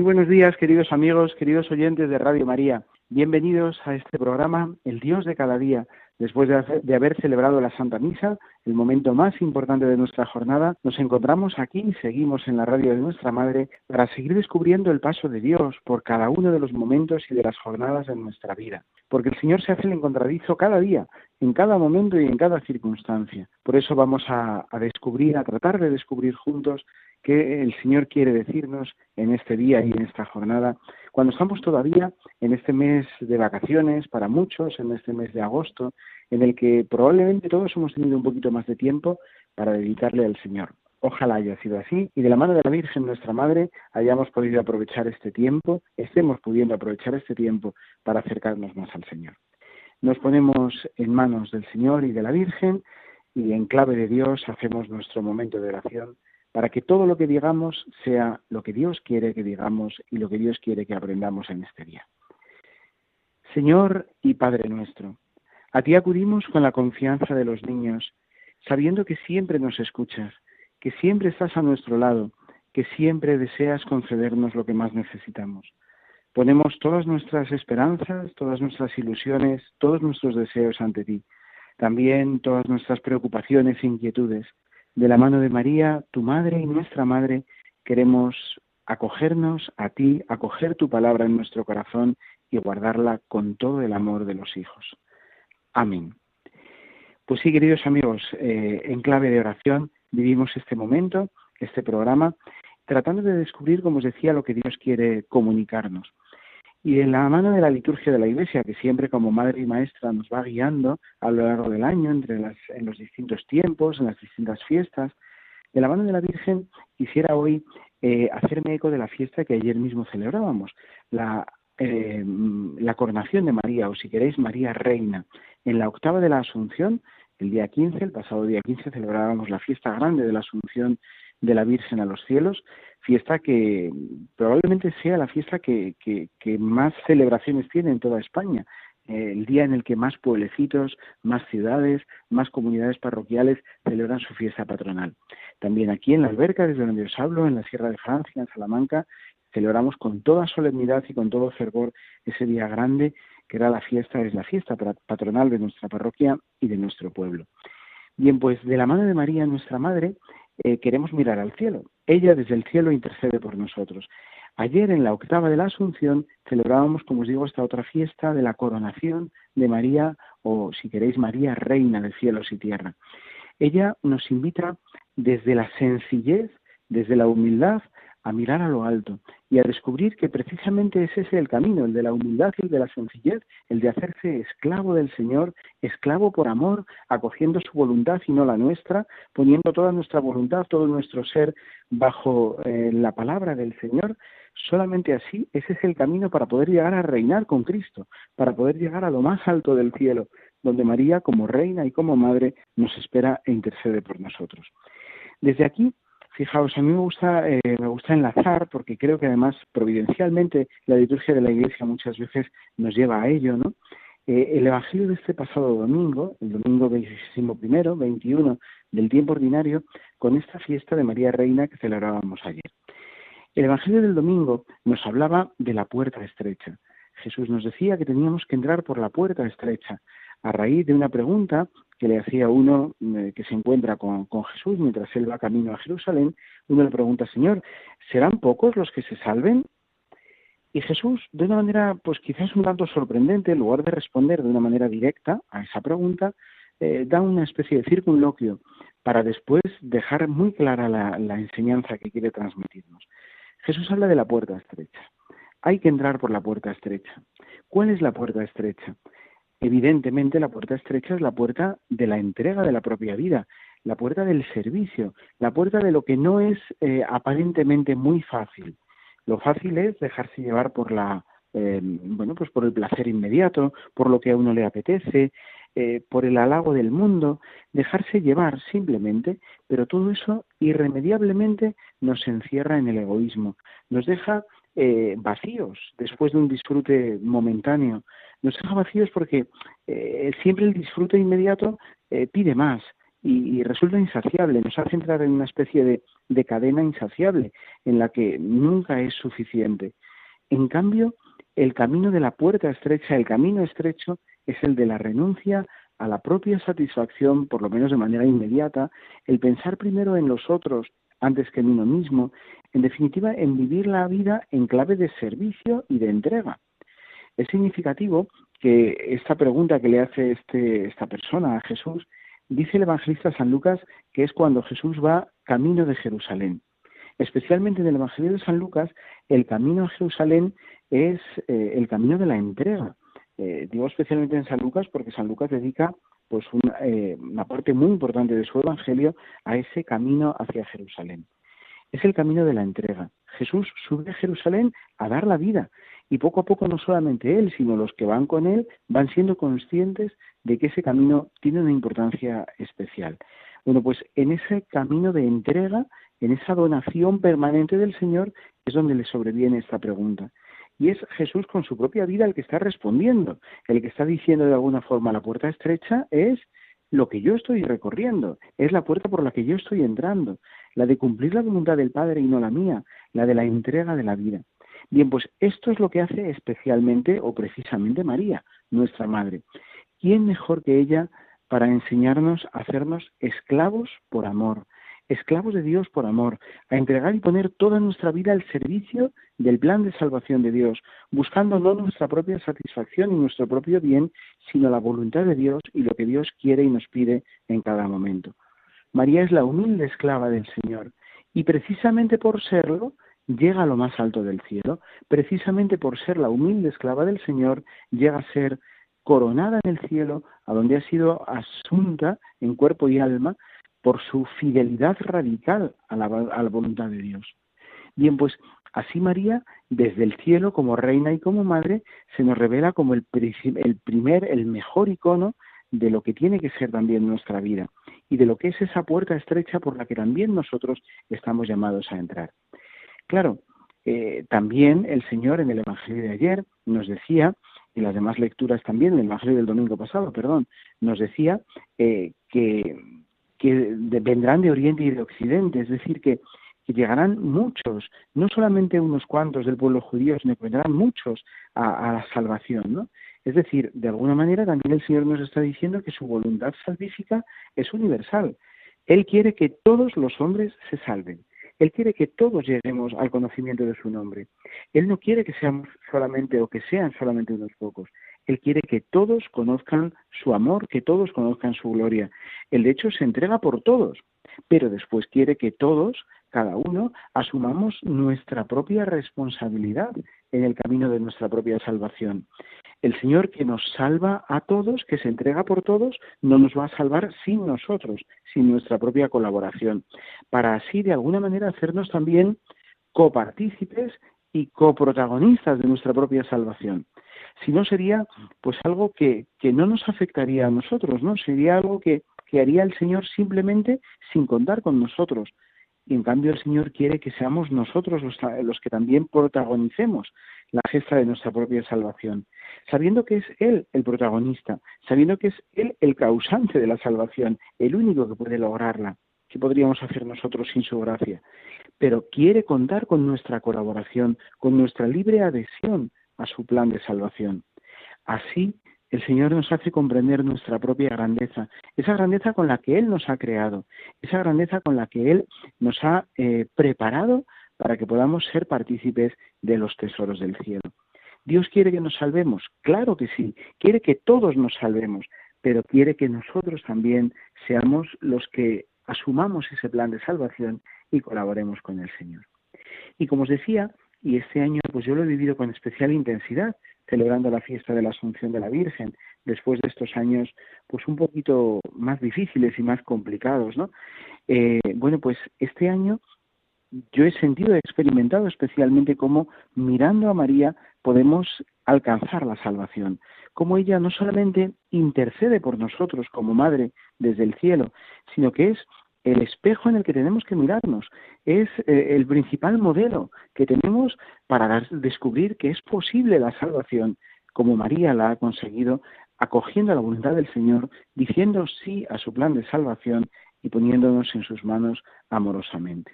Muy buenos días, queridos amigos, queridos oyentes de Radio María. Bienvenidos a este programa, El Dios de cada día. Después de haber, celebrado la Santa Misa, el momento más importante de nuestra jornada, nos encontramos aquí y seguimos en la radio de nuestra Madre para seguir descubriendo el paso de Dios por cada uno de los momentos y de las jornadas de nuestra vida. Porque el Señor se hace el encontradizo cada día, en cada momento y en cada circunstancia. Por eso vamos a descubrir, a tratar de descubrir juntos qué el Señor quiere decirnos en este día y en esta jornada, cuando estamos todavía en este mes de vacaciones para muchos, en este mes de agosto, en el que probablemente todos hemos tenido un poquito más de tiempo para dedicarle al Señor. Ojalá haya sido así y de la mano de la Virgen, nuestra Madre, hayamos podido aprovechar este tiempo, estemos pudiendo aprovechar este tiempo para acercarnos más al Señor. Nos ponemos en manos del Señor y de la Virgen y en clave de Dios hacemos nuestro momento de oración para que todo lo que digamos sea lo que Dios quiere que digamos y lo que Dios quiere que aprendamos en este día. Señor y Padre nuestro, a ti acudimos con la confianza de los niños, sabiendo que siempre nos escuchas, que siempre estás a nuestro lado, que siempre deseas concedernos lo que más necesitamos. Ponemos todas nuestras esperanzas, todas nuestras ilusiones, todos nuestros deseos ante ti, también todas nuestras preocupaciones e inquietudes, de la mano de María, tu madre y nuestra madre, queremos acogernos a ti, acoger tu palabra en nuestro corazón y guardarla con todo el amor de los hijos. Amén. Pues sí, queridos amigos, eh, en clave de oración vivimos este momento, este programa, tratando de descubrir, como os decía, lo que Dios quiere comunicarnos. Y en la mano de la liturgia de la Iglesia, que siempre como madre y maestra nos va guiando a lo largo del año, entre las, en los distintos tiempos, en las distintas fiestas, de la mano de la Virgen quisiera hoy eh, hacerme eco de la fiesta que ayer mismo celebrábamos, la, eh, la coronación de María, o si queréis, María Reina. En la octava de la Asunción, el día 15, el pasado día 15, celebrábamos la fiesta grande de la Asunción de la Virgen a los cielos, fiesta que probablemente sea la fiesta que, más celebraciones tiene en toda España, eh, el día en el que más pueblecitos, más ciudades, más comunidades parroquiales celebran su fiesta patronal. También aquí en la alberca, desde donde os hablo, en la Sierra de Francia, en Salamanca, celebramos con toda solemnidad y con todo fervor ese día grande que era la fiesta, es la fiesta patronal de nuestra parroquia y de nuestro pueblo. Bien, pues de la mano de María, nuestra Madre, eh, queremos mirar al cielo. Ella desde el cielo intercede por nosotros. Ayer en la octava de la Asunción celebrábamos, como os digo, esta otra fiesta de la coronación de María, o si queréis, María, Reina de cielos y tierra. Ella nos invita desde la sencillez, desde la humildad, a mirar a lo alto y a descubrir que precisamente es ese el camino, el de la humildad y el de la sencillez, el de hacerse esclavo del Señor, esclavo por amor, acogiendo su voluntad y no la nuestra, poniendo toda nuestra voluntad, todo nuestro ser bajo eh, la palabra del Señor. Solamente así, ese es el camino para poder llegar a reinar con Cristo, para poder llegar a lo más alto del cielo, donde María, como reina y como madre, nos espera e intercede por nosotros. Desde aquí Fijaos, a mí me gusta, eh, me gusta enlazar porque creo que además providencialmente la liturgia de la Iglesia muchas veces nos lleva a ello, ¿no? Eh, el Evangelio de este pasado domingo, el domingo 21, 21 del tiempo ordinario, con esta fiesta de María Reina que celebrábamos ayer. El Evangelio del domingo nos hablaba de la puerta estrecha. Jesús nos decía que teníamos que entrar por la puerta estrecha, a raíz de una pregunta que le hacía uno eh, que se encuentra con, Jesús mientras él va camino a Jerusalén, uno le pregunta, Señor, ¿serán pocos los que se salven? Y Jesús, de una manera, pues quizás un tanto sorprendente, en lugar de responder de una manera directa a esa pregunta, eh, da una especie de circunloquio para después dejar muy clara la, la enseñanza que quiere transmitirnos. Jesús habla de la puerta estrecha. Hay que entrar por la puerta estrecha. ¿Cuál es la puerta estrecha? Evidentemente la puerta estrecha es la puerta de la entrega de la propia vida, la puerta del servicio, la puerta de lo que no es eh, aparentemente muy fácil. Lo fácil es dejarse llevar por la eh, bueno pues por el placer inmediato, por lo que a uno le apetece, eh, por el halago del mundo, dejarse llevar simplemente, pero todo eso irremediablemente nos encierra en el egoísmo, nos deja eh, vacíos después de un disfrute momentáneo, nos deja vacíos porque eh, siempre el disfrute inmediato pide más y, resulta insaciable, nos hace entrar en una especie de, de cadena insaciable en la que nunca es suficiente. En cambio, el camino de la puerta estrecha, el camino estrecho, es el de la renuncia a la propia satisfacción, por lo menos de manera inmediata, el pensar primero en los otros antes que en uno mismo, en definitiva, en vivir la vida en clave de servicio y de entrega. Es significativo que esta pregunta que le hace este, esta persona a Jesús, dice el evangelista San Lucas que es cuando Jesús va camino de Jerusalén. Especialmente en el Evangelio de San Lucas, el camino a Jerusalén es eh, el camino de la entrega. Eh, digo especialmente en San Lucas porque San Lucas dedica pues eh, una, parte muy importante de su evangelio a ese camino hacia Jerusalén. Es el camino de la entrega. Jesús sube a Jerusalén a dar la vida y poco a poco no solamente él, sino los que van con él van siendo conscientes de que ese camino tiene una importancia especial. Bueno, pues en ese camino de entrega, en esa donación permanente del Señor, es donde le sobreviene esta pregunta. Y es Jesús con su propia vida el que está respondiendo, el que está diciendo de alguna forma la puerta estrecha es lo que yo estoy recorriendo, es la puerta por la que yo estoy entrando, la de cumplir la voluntad del Padre y no la mía, la de la entrega de la vida. Bien, pues esto es lo que hace especialmente o precisamente María, nuestra Madre. ¿Quién mejor que ella para enseñarnos a hacernos esclavos por amor, esclavos de Dios por amor, a entregar y poner toda nuestra vida al servicio del plan de salvación de Dios, buscando no nuestra propia satisfacción y nuestro propio bien, sino la voluntad de Dios y lo que Dios quiere y nos pide en cada momento. María es la humilde esclava del Señor y precisamente por serlo llega a lo más alto del cielo, precisamente por ser la humilde esclava del Señor llega a ser coronada en el cielo, a donde ha sido asunta en cuerpo y alma por su fidelidad radical a la, voluntad de Dios. Bien, pues así María, desde el cielo como reina y como madre, se nos revela como el, el primer, el mejor icono de lo que tiene que ser también nuestra vida y de lo que es esa puerta estrecha por la que también nosotros estamos llamados a entrar. Claro, eh, también el Señor en el Evangelio de ayer nos decía, y las demás lecturas también, en el Evangelio del domingo pasado, perdón, nos decía eh, que que vendrán de Oriente y de Occidente, es decir, que, llegarán muchos, no solamente unos cuantos del pueblo judío, sino que vendrán muchos a, la salvación, ¿no? Es decir, de alguna manera también el Señor nos está diciendo que su voluntad salvífica es universal. Él quiere que todos los hombres se salven. Él quiere que todos lleguemos al conocimiento de su nombre. Él no quiere que seamos solamente o que sean solamente unos pocos. Él quiere que todos conozcan su amor, que todos conozcan su gloria. Él de hecho se entrega por todos, pero después quiere que todos, cada uno, asumamos nuestra propia responsabilidad en el camino de nuestra propia salvación. El Señor que nos salva a todos, que se entrega por todos, no nos va a salvar sin nosotros, sin nuestra propia colaboración, para así de alguna manera hacernos también copartícipes y coprotagonistas de nuestra propia salvación. Si no sería pues algo que, que no nos afectaría a nosotros, ¿no? Sería algo que, que haría el Señor simplemente sin contar con nosotros. Y en cambio el Señor quiere que seamos nosotros los, los que también protagonicemos la gesta de nuestra propia salvación, sabiendo que es Él el protagonista, sabiendo que es Él el causante de la salvación, el único que puede lograrla. ¿Qué podríamos hacer nosotros sin su gracia? Pero quiere contar con nuestra colaboración, con nuestra libre adhesión a su plan de salvación. Así, el Señor nos hace comprender nuestra propia grandeza, esa grandeza con la que Él nos ha creado, esa grandeza con la que Él nos ha eh, preparado para que podamos ser partícipes de los tesoros del cielo. Dios quiere que nos salvemos, claro que sí, quiere que todos nos salvemos, pero quiere que nosotros también seamos los que asumamos ese plan de salvación y colaboremos con el Señor. Y como os decía, y este año pues yo lo he vivido con especial intensidad, celebrando la fiesta de la Asunción de la Virgen, después de estos años pues un poquito más difíciles y más complicados, ¿no? Eh, bueno, pues este año yo he sentido, he experimentado especialmente cómo mirando a María podemos alcanzar la salvación, cómo ella no solamente intercede por nosotros como madre desde el cielo, sino que es el espejo en el que tenemos que mirarnos, es eh, el principal modelo que tenemos para descubrir que es posible la salvación, como María la ha conseguido, acogiendo la voluntad del Señor, diciendo sí a su plan de salvación y poniéndonos en sus manos amorosamente.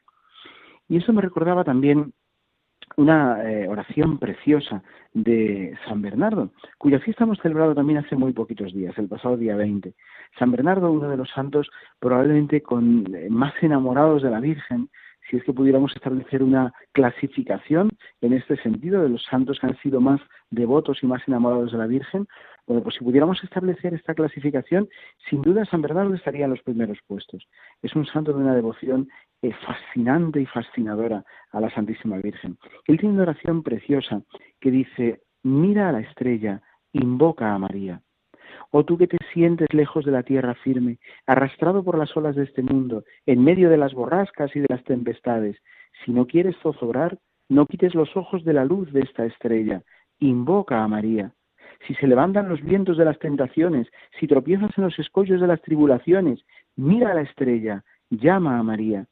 Y eso me recordaba también una eh, oración preciosa de San Bernardo, cuya fiesta hemos celebrado también hace muy poquitos días, el pasado día 20. San Bernardo, uno de los santos probablemente con eh, más enamorados de la Virgen, si es que pudiéramos establecer una clasificación en este sentido de los santos que han sido más devotos y más enamorados de la Virgen, bueno, pues si pudiéramos establecer esta clasificación, sin duda San Bernardo estaría en los primeros puestos. Es un santo de una devoción eh, fascinante y fascinadora a la Santísima Virgen. Él tiene una oración preciosa que dice, mira a la estrella, invoca a María. O tú que te sientes lejos de la tierra firme, arrastrado por las olas de este mundo, en medio de las borrascas y de las tempestades, si no quieres zozobrar, no quites los ojos de la luz de esta estrella, invoca a María. Si se levantan los vientos de las tentaciones, si tropiezas en los escollos de las tribulaciones, mira a la estrella, llama a María.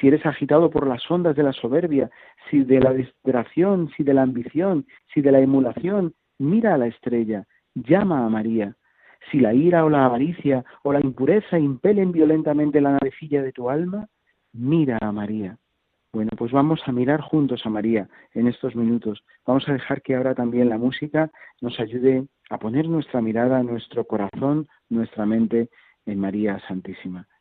Si eres agitado por las ondas de la soberbia, si de la desesperación, si de la ambición, si de la emulación, mira a la estrella, llama a María. Si la ira o la avaricia o la impureza impelen violentamente la navecilla de tu alma, mira a María. Bueno, pues vamos a mirar juntos a María en estos minutos. Vamos a dejar que ahora también la música nos ayude a poner nuestra mirada, nuestro corazón, nuestra mente en María Santísima,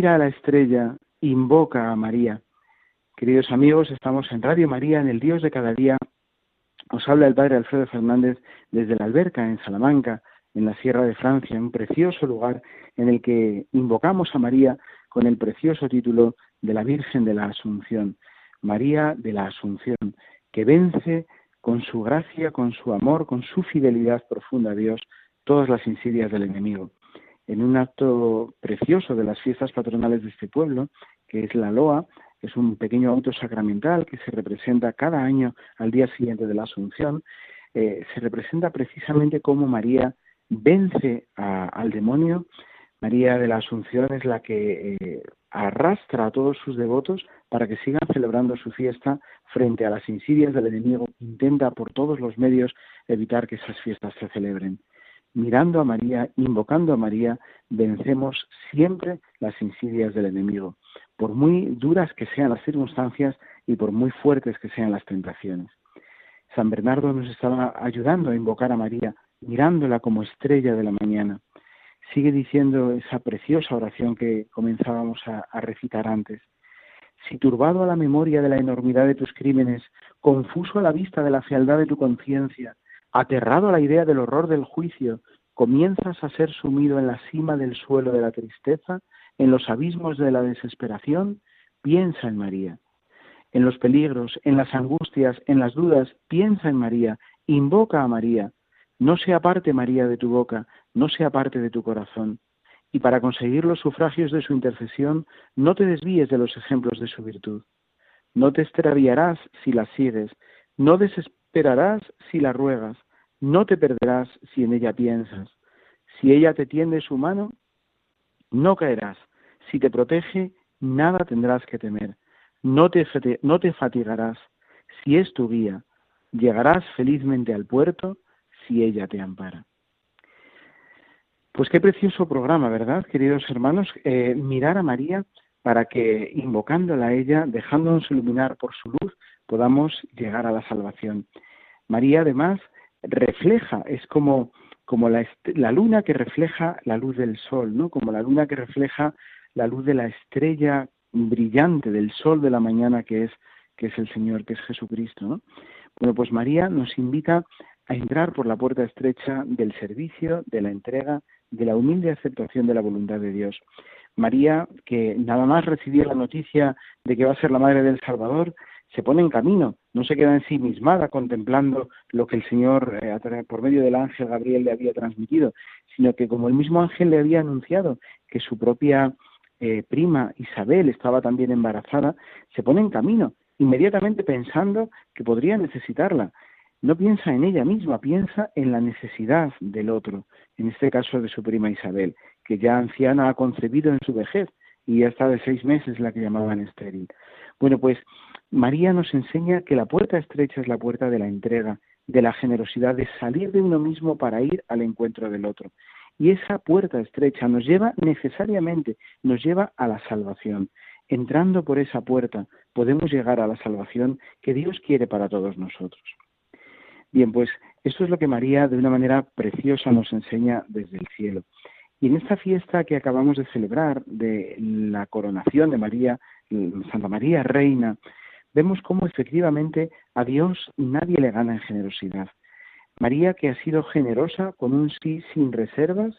Mira a la estrella, invoca a María. Queridos amigos, estamos en Radio María, en el Dios de cada día. Os habla el Padre Alfredo Fernández desde la Alberca, en Salamanca, en la Sierra de Francia, un precioso lugar en el que invocamos a María con el precioso título de la Virgen de la Asunción, María de la Asunción, que vence con su gracia, con su amor, con su fidelidad profunda a Dios, todas las insidias del enemigo. En un acto precioso de las fiestas patronales de este pueblo, que es la Loa, es un pequeño auto sacramental que se representa cada año al día siguiente de la Asunción, eh, se representa precisamente cómo María vence al demonio. María de la Asunción es la que eh, arrastra a todos sus devotos para que sigan celebrando su fiesta frente a las insidias del enemigo intenta por todos los medios evitar que esas fiestas se celebren. Mirando a María, invocando a María, vencemos siempre las insidias del enemigo, por muy duras que sean las circunstancias y por muy fuertes que sean las tentaciones. San Bernardo nos estaba ayudando a invocar a María, mirándola como estrella de la mañana. Sigue diciendo esa preciosa oración que comenzábamos a, recitar antes. Si turbado a la memoria de la enormidad de tus crímenes, confuso a la vista de la fealdad de tu conciencia, Aterrado a la idea del horror del juicio, comienzas a ser sumido en la cima del suelo de la tristeza, en los abismos de la desesperación, piensa en María. En los peligros, en las angustias, en las dudas, piensa en María, invoca a María. No se aparte María de tu boca, no se aparte de tu corazón. Y para conseguir los sufragios de su intercesión, no te desvíes de los ejemplos de su virtud. No te extraviarás si la sigues, no desesperarás si la ruegas, no te perderás si en ella piensas. Si ella te tiende su mano, no caerás. Si te protege, nada tendrás que temer. No te, no te fatigarás. Si es tu guía, llegarás felizmente al puerto si ella te ampara. Pues qué precioso programa, ¿verdad, queridos hermanos? Eh, mirar a María para que, invocándola a ella, dejándonos iluminar por su luz, podamos llegar a la salvación. María, además, refleja, es como, como la, la, luna que refleja la luz del sol, ¿no? Como la luna que refleja la luz de la estrella brillante del sol de la mañana que es, que es el Señor, que es Jesucristo, ¿no? Bueno, pues María nos invita a entrar por la puerta estrecha del servicio, de la entrega, de la humilde aceptación de la voluntad de Dios. María, que nada más recibir la noticia de que va a ser la madre del Salvador, se pone en camino, no se queda ensimismada contemplando lo que el Señor, eh, por medio del ángel Gabriel, le había transmitido, sino que como el mismo ángel le había anunciado que su propia eh, prima Isabel estaba también embarazada, se pone en camino, inmediatamente pensando que podría necesitarla. No piensa en ella misma, piensa en la necesidad del otro, en este caso de su prima Isabel, que ya anciana ha concebido en su vejez y ya está de seis meses la que llamaban estéril. Bueno, pues María nos enseña que la puerta estrecha es la puerta de la entrega, de la generosidad, de salir de uno mismo para ir al encuentro del otro. Y esa puerta estrecha nos lleva necesariamente, nos lleva a la salvación. Entrando por esa puerta podemos llegar a la salvación que Dios quiere para todos nosotros. Bien, pues esto es lo que María de una manera preciosa nos enseña desde el cielo. Y en esta fiesta que acabamos de celebrar de la coronación de María, Santa María Reina, vemos cómo efectivamente a Dios nadie le gana en generosidad. María, que ha sido generosa con un sí sin reservas,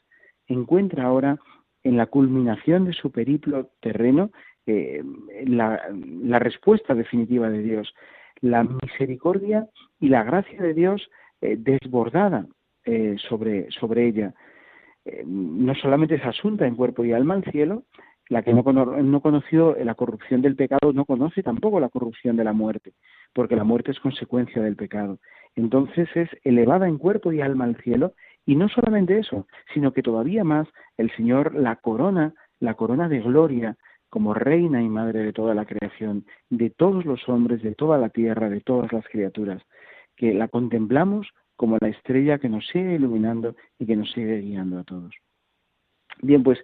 encuentra ahora en la culminación de su periplo terreno eh, la, respuesta definitiva de Dios, la misericordia y la gracia de Dios eh, desbordada eh, sobre, sobre ella. No solamente es asunta en cuerpo y alma al cielo, la que no, no conoció la corrupción del pecado no conoce tampoco la corrupción de la muerte, porque la muerte es consecuencia del pecado. Entonces es elevada en cuerpo y alma al cielo, y no solamente eso, sino que todavía más el Señor la corona, la corona de gloria, como reina y madre de toda la creación, de todos los hombres, de toda la tierra, de todas las criaturas, que la contemplamos como la estrella que nos sigue iluminando y que nos sigue guiando a todos. Bien, pues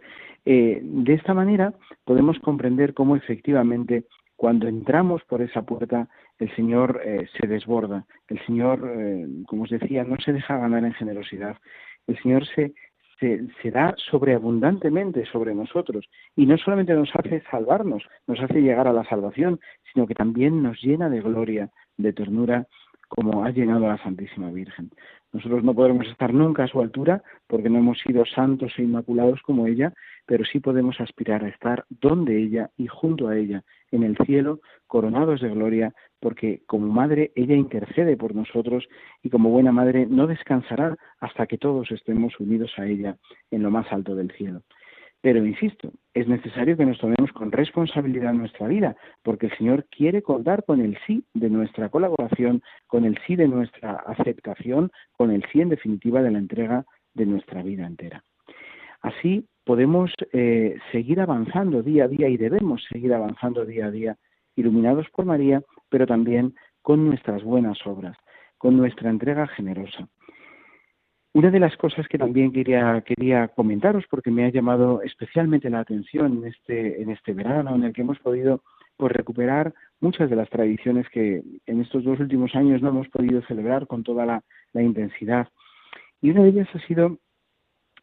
eh, de esta manera podemos comprender cómo efectivamente cuando entramos por esa puerta el Señor eh, se desborda, el Señor, eh, como os decía, no se deja ganar en generosidad, el Señor se, se, da sobreabundantemente sobre nosotros y no solamente nos hace salvarnos, nos hace llegar a la salvación, sino que también nos llena de gloria, de ternura, como ha llenado a la Santísima Virgen. Nosotros no podremos estar nunca a su altura porque no hemos sido santos e inmaculados como ella, pero sí podemos aspirar a estar donde ella y junto a ella, en el cielo, coronados de gloria, porque como madre ella intercede por nosotros y como buena madre no descansará hasta que todos estemos unidos a ella en lo más alto del cielo. Pero insisto, es necesario que nos tomemos con responsabilidad nuestra vida, porque el Señor quiere contar con el sí de nuestra colaboración, con el sí de nuestra aceptación, con el sí en definitiva de la entrega de nuestra vida entera. Así podemos eh, seguir avanzando día a día y debemos seguir avanzando día a día, iluminados por María, pero también con nuestras buenas obras, con nuestra entrega generosa. Una de las cosas que también quería, quería comentaros, porque me ha llamado especialmente la atención en este, en este verano, en el que hemos podido pues, recuperar muchas de las tradiciones que en estos dos últimos años no hemos podido celebrar con toda la, intensidad. Y una de ellas ha sido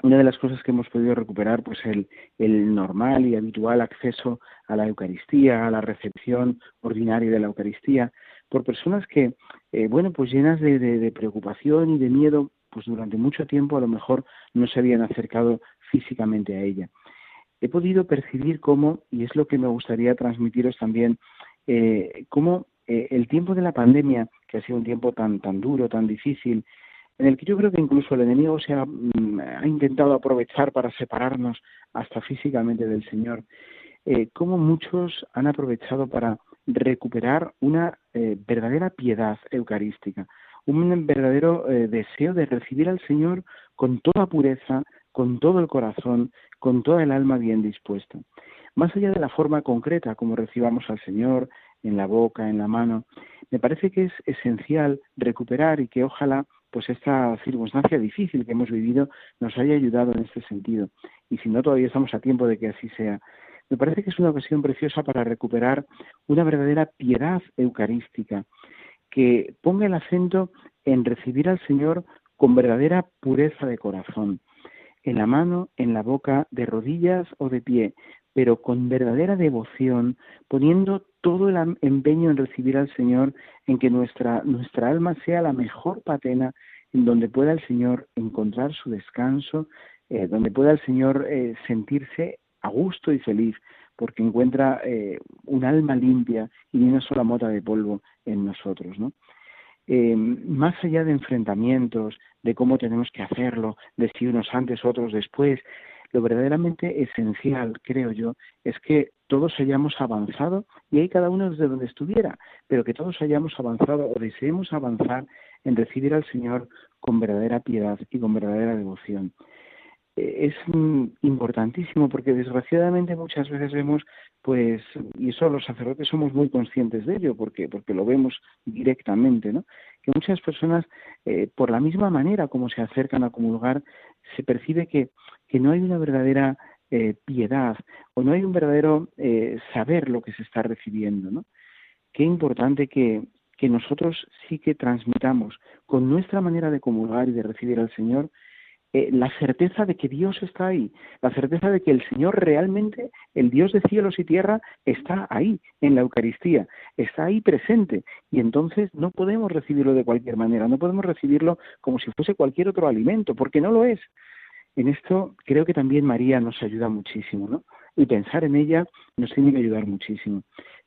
una de las cosas que hemos podido recuperar, pues el, el, normal y habitual acceso a la Eucaristía, a la recepción ordinaria de la Eucaristía, por personas que, eh, bueno, pues llenas de, preocupación y de miedo, pues durante mucho tiempo a lo mejor no se habían acercado físicamente a ella. He podido percibir cómo, y es lo que me gustaría transmitiros también, eh, cómo eh, el tiempo de la pandemia, que ha sido un tiempo tan, tan duro, tan difícil, en el que yo creo que incluso el enemigo se ha, mm, intentado aprovechar para separarnos hasta físicamente del Señor, eh, cómo muchos han aprovechado para recuperar una verdadera piedad eucarística, un verdadero eh, deseo de recibir al Señor con toda pureza, con todo el corazón, con toda el alma bien dispuesta. Más allá de la forma concreta como recibamos al Señor, en la boca, en la mano, me parece que es esencial recuperar y que ojalá pues esta circunstancia difícil que hemos vivido nos haya ayudado en este sentido. Y si no, todavía estamos a tiempo de que así sea. Me parece que es una ocasión preciosa para recuperar una verdadera piedad eucarística que ponga el acento en recibir al Señor con verdadera pureza de corazón, en la mano, en la boca, de rodillas o de pie, pero con verdadera devoción, poniendo todo el empeño en recibir al Señor, en que nuestra, nuestra alma sea la mejor patena en donde pueda el Señor encontrar su descanso, eh, donde pueda el Señor eh, sentirse a gusto y feliz, porque encuentra eh, un alma limpia y ni una sola mota de polvo en nosotros, ¿no? más allá de enfrentamientos, de cómo tenemos que hacerlo, de si unos antes, otros después, lo verdaderamente esencial, creo yo, es que todos hayamos avanzado, y ahí cada uno desde donde estuviera, pero que todos hayamos avanzado o deseemos avanzar en recibir al Señor con verdadera piedad y con verdadera devoción. Eh, es importantísimo porque desgraciadamente muchas veces vemos pues y eso los sacerdotes somos muy conscientes de ello porque porque lo vemos directamente no que muchas personas eh, por la misma manera como se acercan a comulgar se percibe que que no hay una verdadera eh, piedad o no hay un verdadero eh, saber lo que se está recibiendo, ¿no? Qué importante que, que nosotros sí que transmitamos con nuestra manera de comulgar y de recibir al Señor eh, la certeza de que Dios está ahí, la certeza de que el Señor realmente, el Dios de cielos y tierra, está ahí, en la Eucaristía, está ahí presente. Y entonces no podemos recibirlo de cualquier manera, no podemos recibirlo como si fuese cualquier otro alimento, porque no lo es. En esto creo que también María nos ayuda muchísimo, ¿no? Y pensar en ella nos tiene que ayudar muchísimo.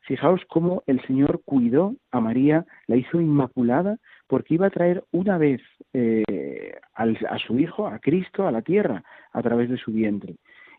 Fijaos cómo el Señor cuidó a María, la hizo inmaculada, porque iba a traer una vez eh, a su Hijo, a Cristo, a la tierra, a través de su vientre.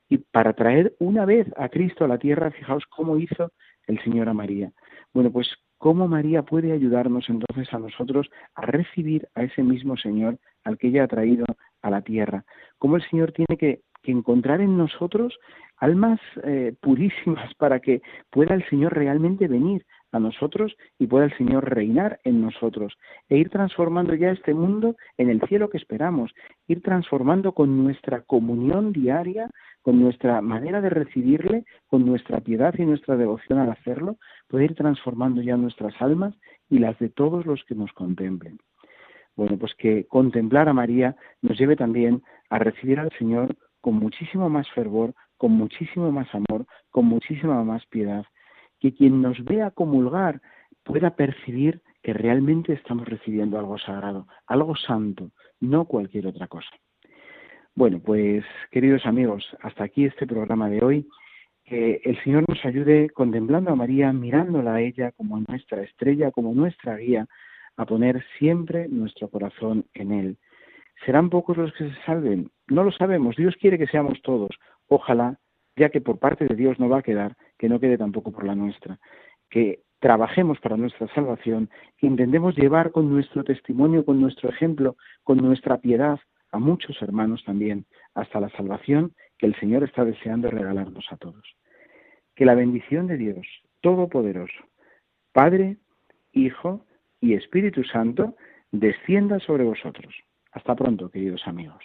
Y para traer una vez a Cristo a la tierra, fijaos cómo hizo el Señor a María. Bueno, pues cómo María puede ayudarnos entonces a nosotros a recibir a ese mismo Señor al que ella ha traído a la tierra. Cómo el Señor tiene que, encontrar en nosotros almas eh, purísimas para que pueda el Señor realmente venir a nosotros y pueda el Señor reinar en nosotros e ir transformando ya este mundo en el cielo que esperamos, ir transformando con nuestra comunión diaria, con nuestra manera de recibirle, con nuestra piedad y nuestra devoción al hacerlo, puede ir transformando ya nuestras almas y las de todos los que nos contemplen. Bueno, pues que contemplar a María nos lleve también a recibir al Señor con muchísimo más fervor, con muchísimo más amor, con muchísima más piedad. Que quien nos vea comulgar pueda percibir que realmente estamos recibiendo algo sagrado, algo santo, no cualquier otra cosa. Bueno, pues queridos amigos, hasta aquí este programa de hoy. Que el Señor nos ayude contemplando a María, mirándola a ella como nuestra estrella, como nuestra guía, a poner siempre nuestro corazón en Él. ¿Serán pocos los que se salven? No lo sabemos. Dios quiere que seamos todos. Ojalá, ya que por parte de Dios no va a quedar, que no quede tampoco por la nuestra. Que trabajemos para nuestra salvación, que intentemos llevar con nuestro testimonio, con nuestro ejemplo, con nuestra piedad a muchos hermanos también, hasta la salvación que el Señor está deseando regalarnos a todos. Que la bendición de Dios Todopoderoso, Padre, Hijo y Espíritu Santo descienda sobre vosotros. Hasta pronto, queridos amigos.